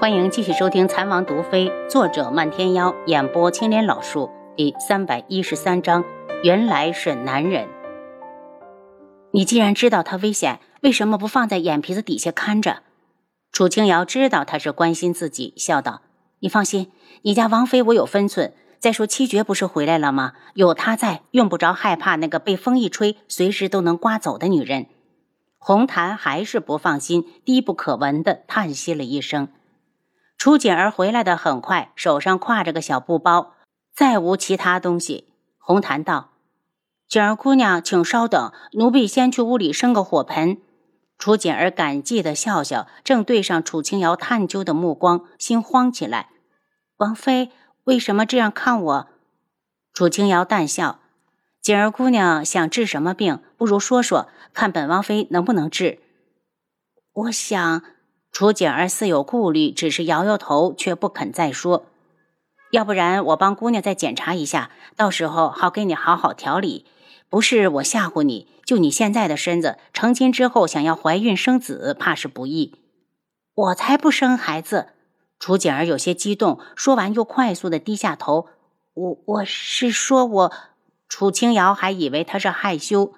欢迎继续收听《残王毒妃》，作者漫天妖，演播青莲老树，第三百一十三章。原来是男人。你既然知道他危险，为什么不放在眼皮子底下看着？楚清瑶知道他是关心自己，笑道：“你放心，你家王妃我有分寸。再说七绝不是回来了吗？有他在，用不着害怕那个被风一吹，随时都能刮走的女人。”红檀还是不放心，低不可闻的叹息了一声。楚锦儿回来的很快，手上挎着个小布包，再无其他东西。红檀道：“锦儿姑娘，请稍等，奴婢先去屋里生个火盆。”楚锦儿感激的笑笑，正对上楚清瑶探究的目光，心慌起来。王妃为什么这样看我？楚清瑶淡笑：“锦儿姑娘想治什么病？不如说说，看本王妃能不能治。”我想。楚锦儿似有顾虑，只是摇摇头，却不肯再说。要不然我帮姑娘再检查一下，到时候好给你好好调理。不是我吓唬你，就你现在的身子，成亲之后想要怀孕生子，怕是不易。我才不生孩子！楚锦儿有些激动，说完又快速的低下头。我我是说我……楚清瑶还以为他是害羞。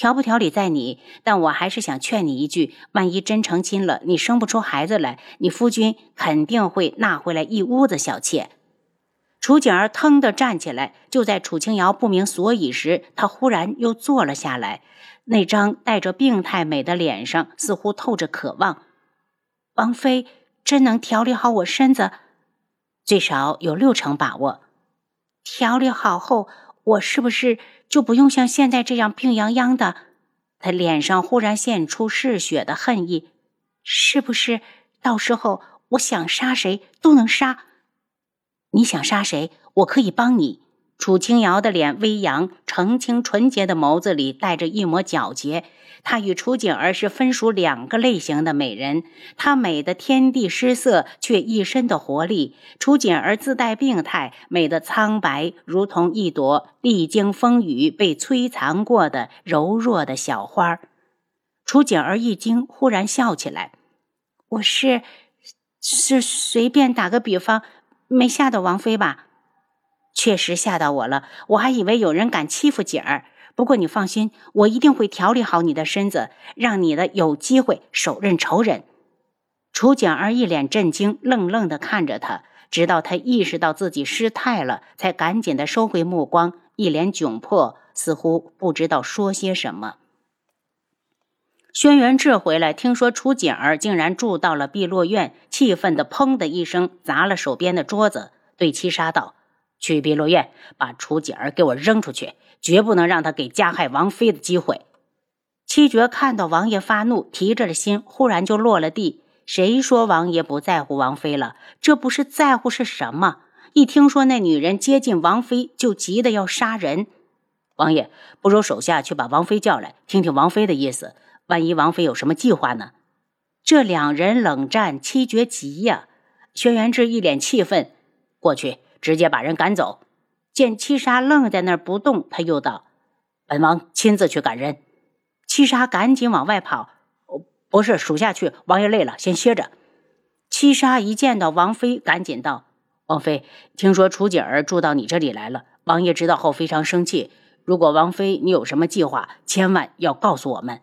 调不调理在你，但我还是想劝你一句：万一真成亲了，你生不出孩子来，你夫君肯定会纳回来一屋子小妾。楚景儿腾地站起来，就在楚清瑶不明所以时，她忽然又坐了下来，那张带着病态美的脸上似乎透着渴望。王妃真能调理好我身子？最少有六成把握。调理好后。我是不是就不用像现在这样病殃殃的？他脸上忽然现出嗜血的恨意。是不是到时候我想杀谁都能杀？你想杀谁，我可以帮你。楚清瑶的脸微扬，澄清纯洁的眸子里带着一抹皎洁。她与楚景儿是分属两个类型的美人，她美的天地失色，却一身的活力；楚景儿自带病态，美的苍白，如同一朵历经风雨被摧残过的柔弱的小花。楚景儿一惊，忽然笑起来：“我是是随便打个比方，没吓到王妃吧？”确实吓到我了，我还以为有人敢欺负锦儿。不过你放心，我一定会调理好你的身子，让你的有机会手刃仇人。楚景儿一脸震惊，愣愣地看着他，直到他意识到自己失态了，才赶紧地收回目光，一脸窘迫，似乎不知道说些什么。轩辕志回来，听说楚景儿竟然住到了碧落院，气愤的砰的一声砸了手边的桌子，对七杀道。去碧落院，把楚锦儿给我扔出去，绝不能让他给加害王妃的机会。七绝看到王爷发怒，提着的心忽然就落了地。谁说王爷不在乎王妃了？这不是在乎是什么？一听说那女人接近王妃，就急得要杀人。王爷，不如手下去把王妃叫来，听听王妃的意思。万一王妃有什么计划呢？这两人冷战，七绝急呀。轩辕志一脸气愤，过去。直接把人赶走。见七杀愣在那儿不动，他又道：“本王亲自去赶人。”七杀赶紧往外跑：“不是属下去，王爷累了，先歇着。”七杀一见到王妃，赶紧道：“王妃，听说楚锦儿住到你这里来了，王爷知道后非常生气。如果王妃你有什么计划，千万要告诉我们。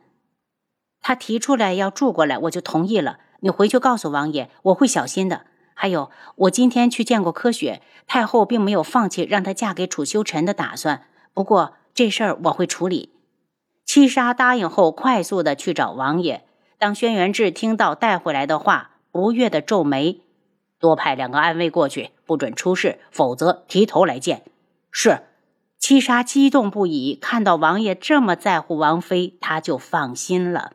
他提出来要住过来，我就同意了。你回去告诉王爷，我会小心的。”还有，我今天去见过柯雪太后，并没有放弃让她嫁给楚修臣的打算。不过这事儿我会处理。七杀答应后，快速的去找王爷。当轩辕志听到带回来的话，不悦的皱眉：“多派两个暗卫过去，不准出事，否则提头来见。”是。七杀激动不已，看到王爷这么在乎王妃，他就放心了。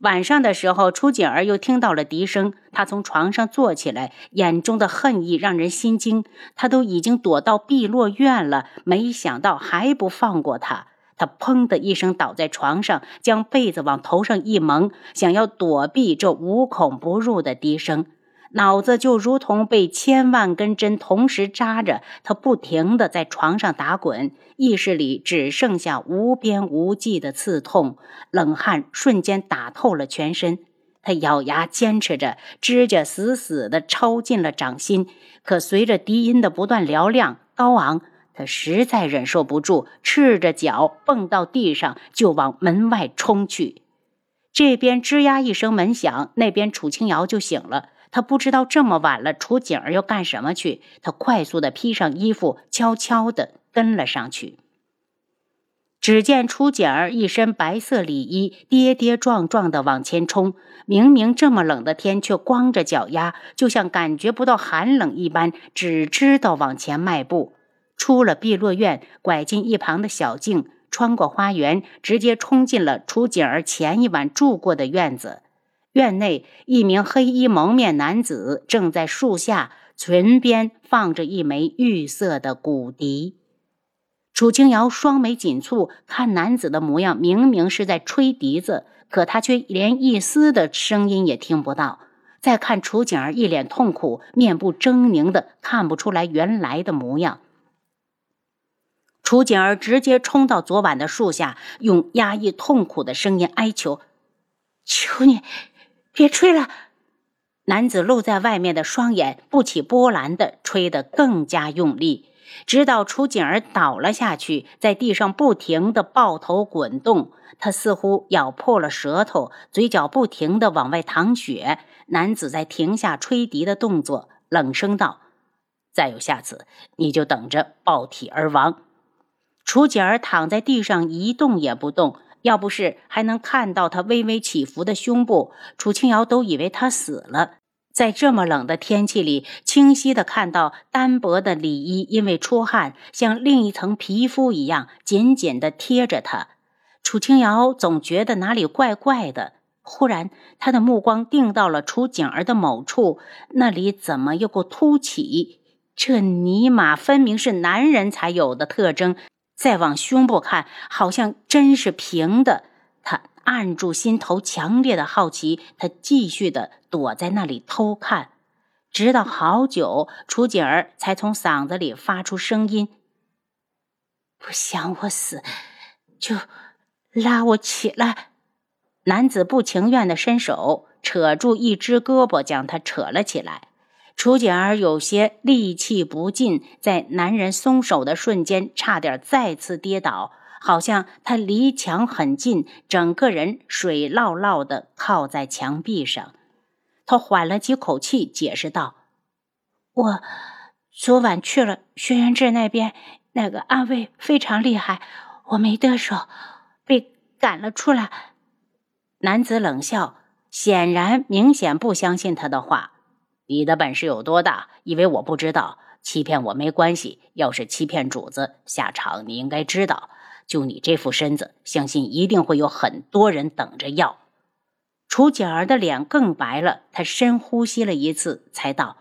晚上的时候，楚锦儿又听到了笛声，她从床上坐起来，眼中的恨意让人心惊。她都已经躲到碧落院了，没想到还不放过她。她砰的一声倒在床上，将被子往头上一蒙，想要躲避这无孔不入的笛声。脑子就如同被千万根针同时扎着，他不停地在床上打滚，意识里只剩下无边无际的刺痛，冷汗瞬间打透了全身。他咬牙坚持着，指甲死死地抽进了掌心。可随着笛音的不断嘹亮高昂，他实在忍受不住，赤着脚蹦到地上，就往门外冲去。这边吱呀一声门响，那边楚清瑶就醒了。他不知道这么晚了，楚景儿要干什么去。他快速的披上衣服，悄悄的跟了上去。只见楚景儿一身白色里衣，跌跌撞撞的往前冲。明明这么冷的天，却光着脚丫，就像感觉不到寒冷一般，只知道往前迈步。出了碧落院，拐进一旁的小径，穿过花园，直接冲进了楚景儿前一晚住过的院子。院内，一名黑衣蒙面男子正在树下唇边放着一枚玉色的骨笛。楚清瑶双眉紧蹙，看男子的模样，明明是在吹笛子，可他却连一丝的声音也听不到。再看楚景儿一脸痛苦，面部狰狞的看不出来原来的模样。楚景儿直接冲到昨晚的树下，用压抑痛苦的声音哀求：“求你，别吹了！”男子露在外面的双眼不起波澜的吹得更加用力。直到楚景儿倒了下去，在地上不停的抱头滚动，他似乎咬破了舌头，嘴角不停的往外淌血。男子在停下吹笛的动作，冷声道：“再有下次，你就等着爆体而亡。”楚景儿躺在地上一动也不动，要不是还能看到他微微起伏的胸部，楚清瑶都以为他死了。在这么冷的天气里，清晰的看到单薄的里衣因为出汗，像另一层皮肤一样紧紧的贴着他。楚清瑶总觉得哪里怪怪的。忽然，他的目光定到了楚景儿的某处，那里怎么有个凸起？这尼玛分明是男人才有的特征。再往胸部看，好像真是平的。他。按住心头强烈的好奇，他继续的躲在那里偷看，直到好久，楚景儿才从嗓子里发出声音：“不想我死，就拉我起来。”男子不情愿的伸手扯住一只胳膊，将他扯了起来。楚简儿有些力气不尽，在男人松手的瞬间，差点再次跌倒。好像他离墙很近，整个人水落落的靠在墙壁上。他缓了几口气，解释道：“我昨晚去了轩辕志那边，那个暗卫非常厉害，我没得手，被赶了出来。”男子冷笑，显然明显不相信他的话。你的本事有多大？以为我不知道？欺骗我没关系，要是欺骗主子，下场你应该知道。就你这副身子，相信一定会有很多人等着要。楚景儿的脸更白了，她深呼吸了一次，才道：“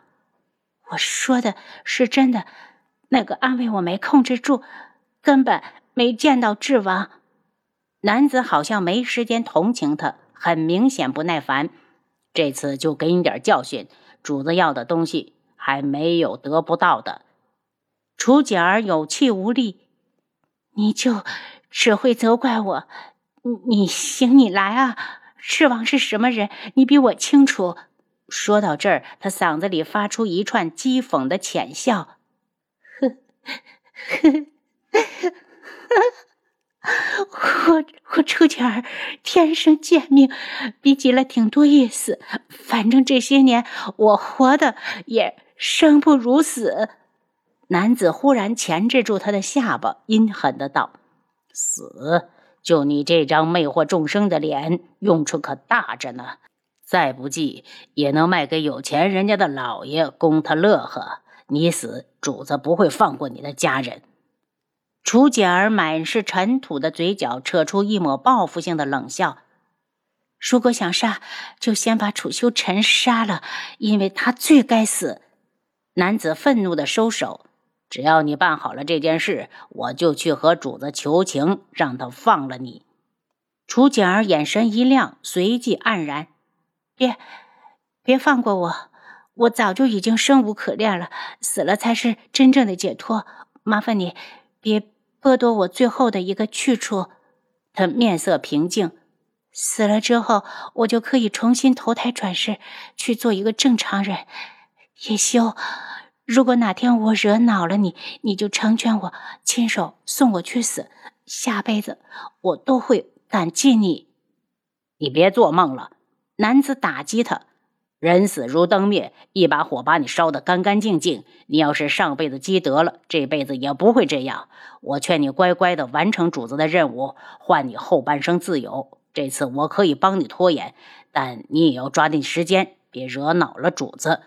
我说的是真的，那个安慰我没控制住，根本没见到智王。”男子好像没时间同情他，很明显不耐烦。这次就给你点教训，主子要的东西还没有得不到的。楚景儿有气无力。你就只会责怪我，你行你来啊！赤王是什么人？你比我清楚。说到这儿，他嗓子里发出一串讥讽的浅笑。呵呵呵，呵，我我出钱儿天生贱命，逼急了挺多意思。反正这些年我活的也生不如死。男子忽然钳制住他的下巴，阴狠的道：“死！就你这张魅惑众生的脸，用处可大着呢。再不济也能卖给有钱人家的老爷，供他乐呵。你死，主子不会放过你的家人。”楚简儿满是尘土的嘴角扯出一抹报复性的冷笑：“如果想杀，就先把楚修尘杀了，因为他最该死。”男子愤怒的收手。只要你办好了这件事，我就去和主子求情，让他放了你。楚简儿眼神一亮，随即黯然：“别，别放过我！我早就已经生无可恋了，死了才是真正的解脱。麻烦你，别剥夺我最后的一个去处。”他面色平静：“死了之后，我就可以重新投胎转世，去做一个正常人。叶修，如果哪天我惹恼了你，你就成全我，亲手送我去死。下辈子我都会感激你。你别做梦了！男子打击他。人死如灯灭，一把火把你烧得干干净净。你要是上辈子积德了，这辈子也不会这样。我劝你乖乖的完成主子的任务，换你后半生自由。这次我可以帮你拖延，但你也要抓紧时间，别惹恼了主子。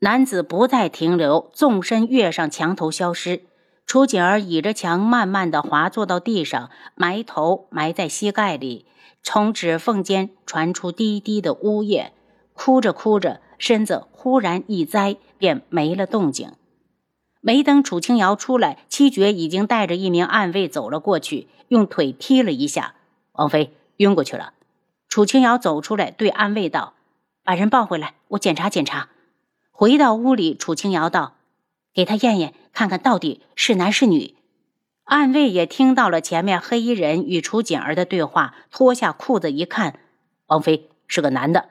男子不再停留，纵身跃上墙头消失。楚景儿倚着墙，慢慢的滑坐到地上，埋头埋在膝盖里，从指缝间传出低低的呜咽，哭着哭着，身子忽然一栽，便没了动静。没等楚清瑶出来，七绝已经带着一名暗卫走了过去，用腿踢了一下王妃。晕过去了。楚清瑶走出来，对暗卫道：“把人抱回来，我检查检查。”回到屋里，楚清瑶道：“给他验验，看看到底是男是女。”暗卫也听到了前面黑衣人与楚锦儿的对话，脱下裤子一看，王妃是个男的。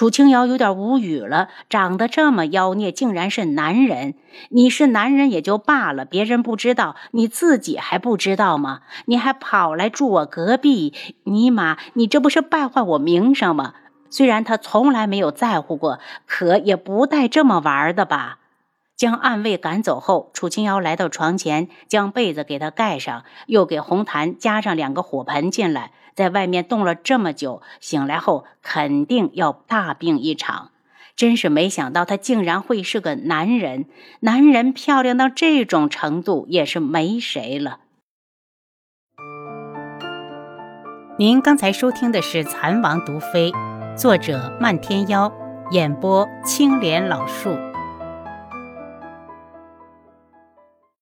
楚清瑶有点无语了，长得这么妖孽，竟然是男人！你是男人也就罢了，别人不知道，你自己还不知道吗？你还跑来住我隔壁，尼玛，你这不是败坏我名声吗？虽然他从来没有在乎过，可也不带这么玩的吧？将暗卫赶走后，楚清瑶来到床前，将被子给他盖上，又给红檀加上两个火盆进来。在外面冻了这么久，醒来后肯定要大病一场。真是没想到，他竟然会是个男人。男人漂亮到这种程度，也是没谁了。您刚才收听的是《蚕王毒妃》，作者漫天妖，演播青莲老树。